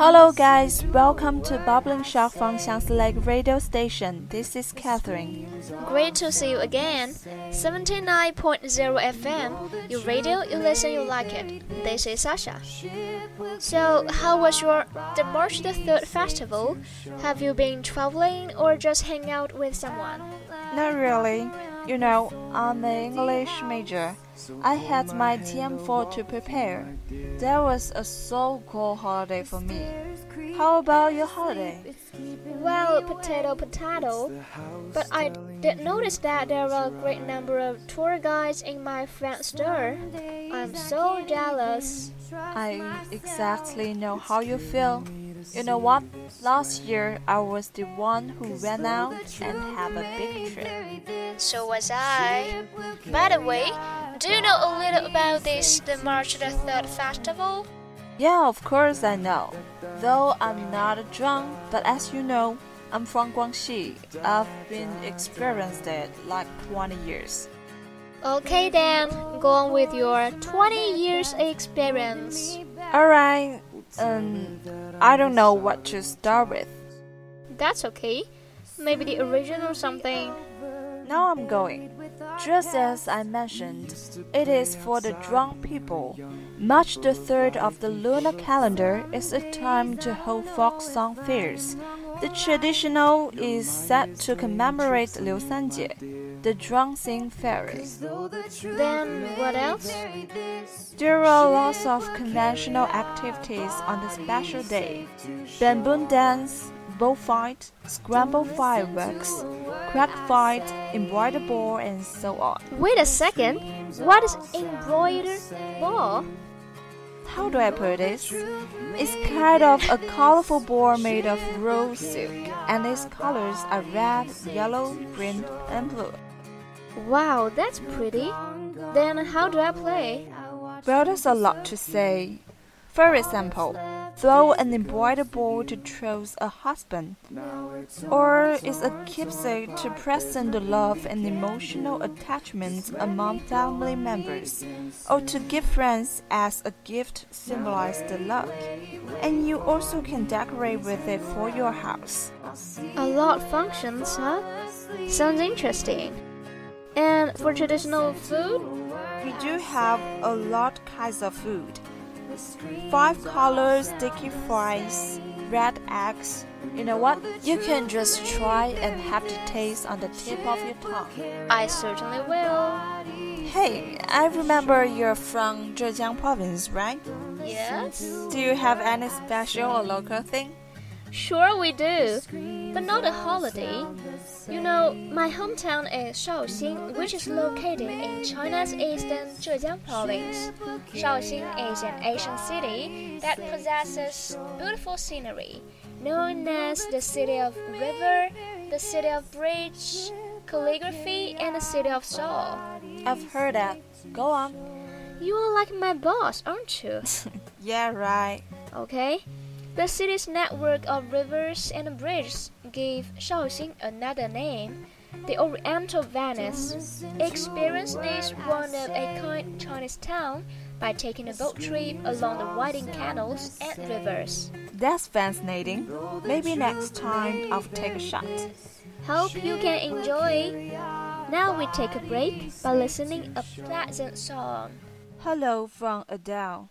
Hello guys, welcome to Bubbling Shock from Xiangsi Lake Radio Station. This is Katherine. Great to see you again. 79.0 FM. Your radio, you listen, you like it. This is Sasha. So, how was your the March the 3rd festival? Have you been traveling or just hang out with someone? Not really. You know, I'm an English major. I had my TM4 to prepare. That was a so cool holiday for me. How about your holiday? Well, potato, potato. But I did notice that there were a great number of tour guides in my friend's store. I'm so jealous. I exactly know how you feel. You know what? Last year I was the one who went out and have a big trip. So was I. By the way, do you know a little about this the March the 3rd festival? Yeah, of course I know. Though I'm not a Zhuang, but as you know, I'm from Guangxi. I've been experienced it like 20 years. Okay then, go on with your 20 years experience. Alright, um, I don't know what to start with. That's okay. Maybe the original or something. Now I'm going. Just as I mentioned, it is for the Zhuang people. March the 3rd of the lunar calendar is a time to hold folk song fairs. The traditional is set to commemorate Liu Sanjie, the Zhuang sing fairy. Then what else? There are lots of conventional activities on the special day. Bamboo dance, bullfight, scramble fireworks, crack fight, embroider ball, and so on. Wait a second. What is embroidered ball? How do I put this? It's kind of a colorful ball made of raw silk, and its colors are red, yellow, green, and blue. Wow, that's pretty. Then how do I play? Well, there's a lot to say. For example, throw an embroidered ball to choose a husband, or is a keepsake to present the love and emotional attachments among family members, or to give friends as a gift symbolize the love. And you also can decorate with it for your house. A lot functions, huh? Sounds interesting. And for traditional food? We do have a lot kinds of food. Five colors, sticky fries, red eggs. You know what? You can just try and have the taste on the tip of your tongue. I certainly will. Hey, I remember you're from Zhejiang province, right? Yes? Do you have any special or local thing? Sure we do, but not a holiday. You know, my hometown is Shaoxing, which is located in China's eastern Zhejiang province. Shaoxing is an ancient city that possesses beautiful scenery, known as the city of river, the city of bridge, calligraphy, and the city of soul. I've heard that. Go on. You are like my boss, aren't you? Yeah, right. Okay. The city's network of rivers and bridges gave Shaoxing another name, the Oriental Venice. Experience this one of a kind Chinese town by taking a boat trip along the winding canals and rivers. That's fascinating. Maybe next time I'll take a shot. Hope you can enjoy. Now we take a break by listening a pleasant song. Hello from Adele.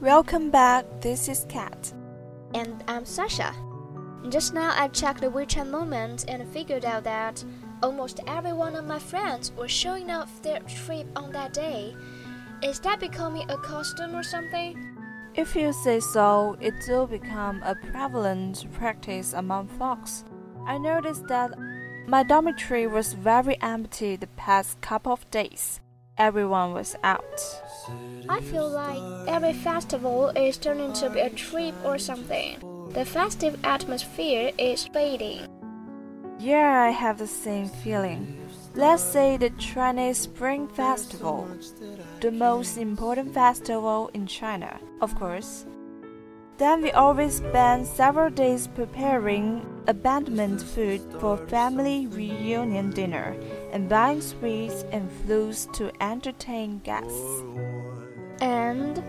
Welcome back. This is Kat. And I'm Sasha. Just now I checked the WeChat moment and figured out that almost every one of my friends was showing off their trip on that day. Is that becoming a custom or something? If you say so, it will become a prevalent practice among folks. I noticed that my dormitory was very empty the past couple of days. Everyone was out. I feel like every festival is turning to be a trip or something. The festive atmosphere is fading. Yeah, I have the same feeling. Let's say the Chinese Spring Festival, the most important festival in China, of course. Then we always spend several days preparing abandonment food for family reunion dinner and buying sweets and flutes to entertain guests. And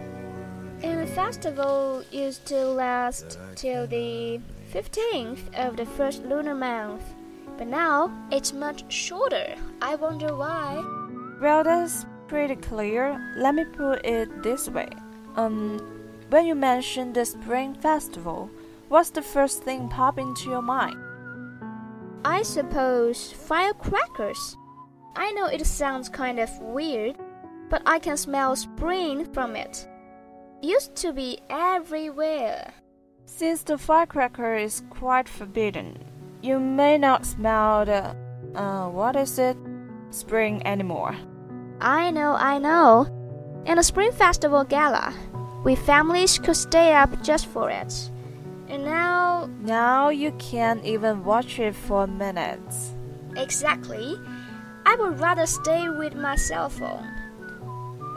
and the festival used to last till the 15th of the first lunar month. But now it's much shorter. I wonder why. Well, that's pretty clear. Let me put it this way. Um, when you mention the Spring Festival, what's the first thing pop into your mind? I suppose firecrackers. I know it sounds kind of weird, but I can smell spring from it. Used to be everywhere. Since the firecracker is quite forbidden, you may not smell the, uh, what is it? Spring anymore. I know, I know. In the Spring Festival Gala, we families could stay up just for it. And now, Now you can't even watch it for minutes. exactly, I would rather stay with my cell phone.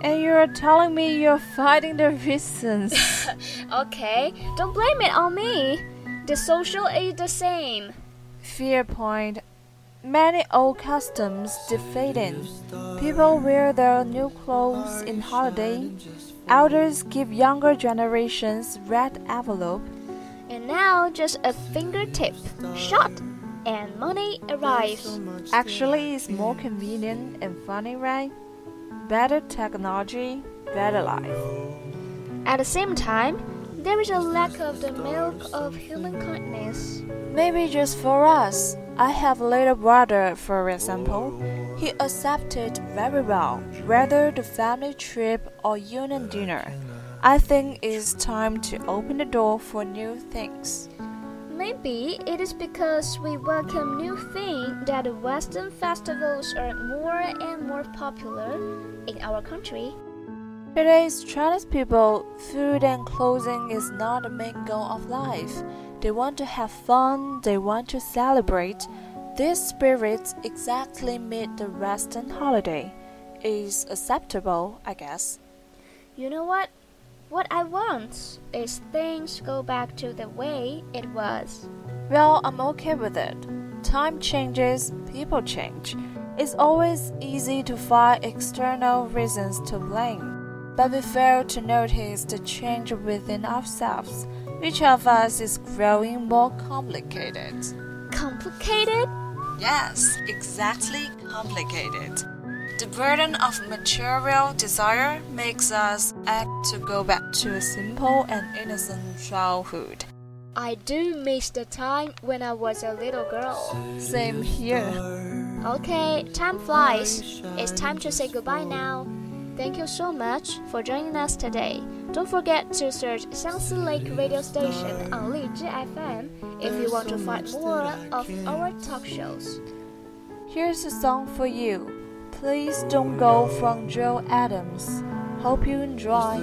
And you're telling me you're fighting the reasons. Okay, don't blame it on me. The social is the same. Fair point. Many old customs defading. People wear their new clothes in holiday. Elders give younger generations red envelope. And now just a fingertip shot. and money arrives. Actually, it's more convenient and funny, right? Better technology, better life. At the same time, there is a lack of the milk of human kindness. Maybe just for us. I have a little brother, for example. He accepted very well, whether the family trip or union dinner. I think it's time to open the door for new things. Maybe it is because we welcome new things that the Western festivals are more and more popular in our country. Today's Chinese people, food and clothing is not the main goal of life. They want to have fun, they want to celebrate. This spirit exactly meet the Western holiday. Is acceptable, I guess. You know what? What I want is things go back to the way it was. Well, I'm okay with it. Time changes, people change. It's always easy to find external reasons to blame but we fail to notice the change within ourselves. Each of us is growing more complicated. Complicated? Yes, exactly complicated. The burden of material desire makes us act to go back to a simple and innocent childhood. I do miss the time when I was a little girl. Same here. Okay, time flies. It's time to say goodbye now. Thank you so much for joining us today. Don't forget to search Xiangsi Lake Radio Station on Lizhi FM if you want to find more of our talk shows. Here's a song for you. Please don't go from Joel Adams. Hope you enjoy.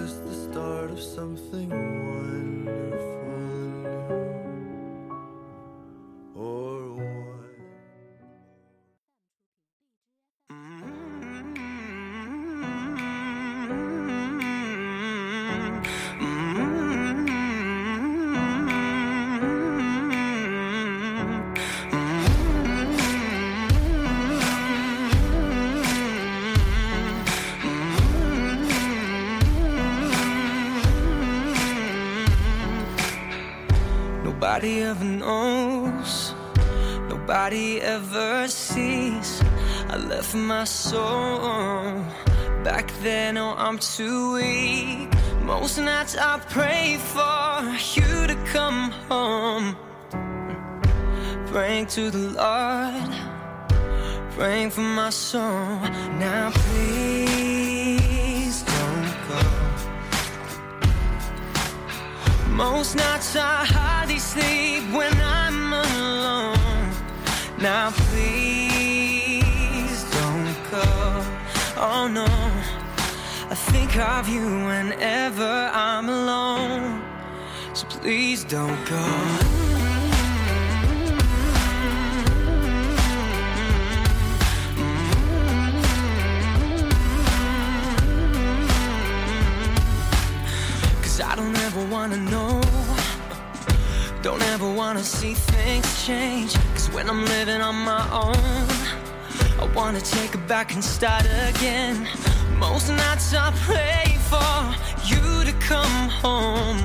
Nobody ever knows, nobody ever sees. I left my soul back then. Oh, I'm too weak. Most nights I pray for you to come home. Praying to the Lord, praying for my soul. Now, please don't go. Most nights I hardly sleep when I'm alone. Now please don't go. Oh no, I think of you whenever I'm alone. So please don't go. Change. Cause when I'm living on my own, I wanna take it back and start again. Most nights I pray for you to come home.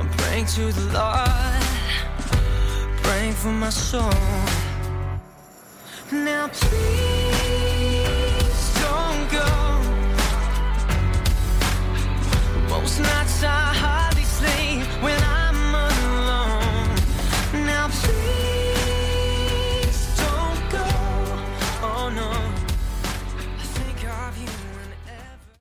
I'm praying to the Lord, praying for my soul. Now please.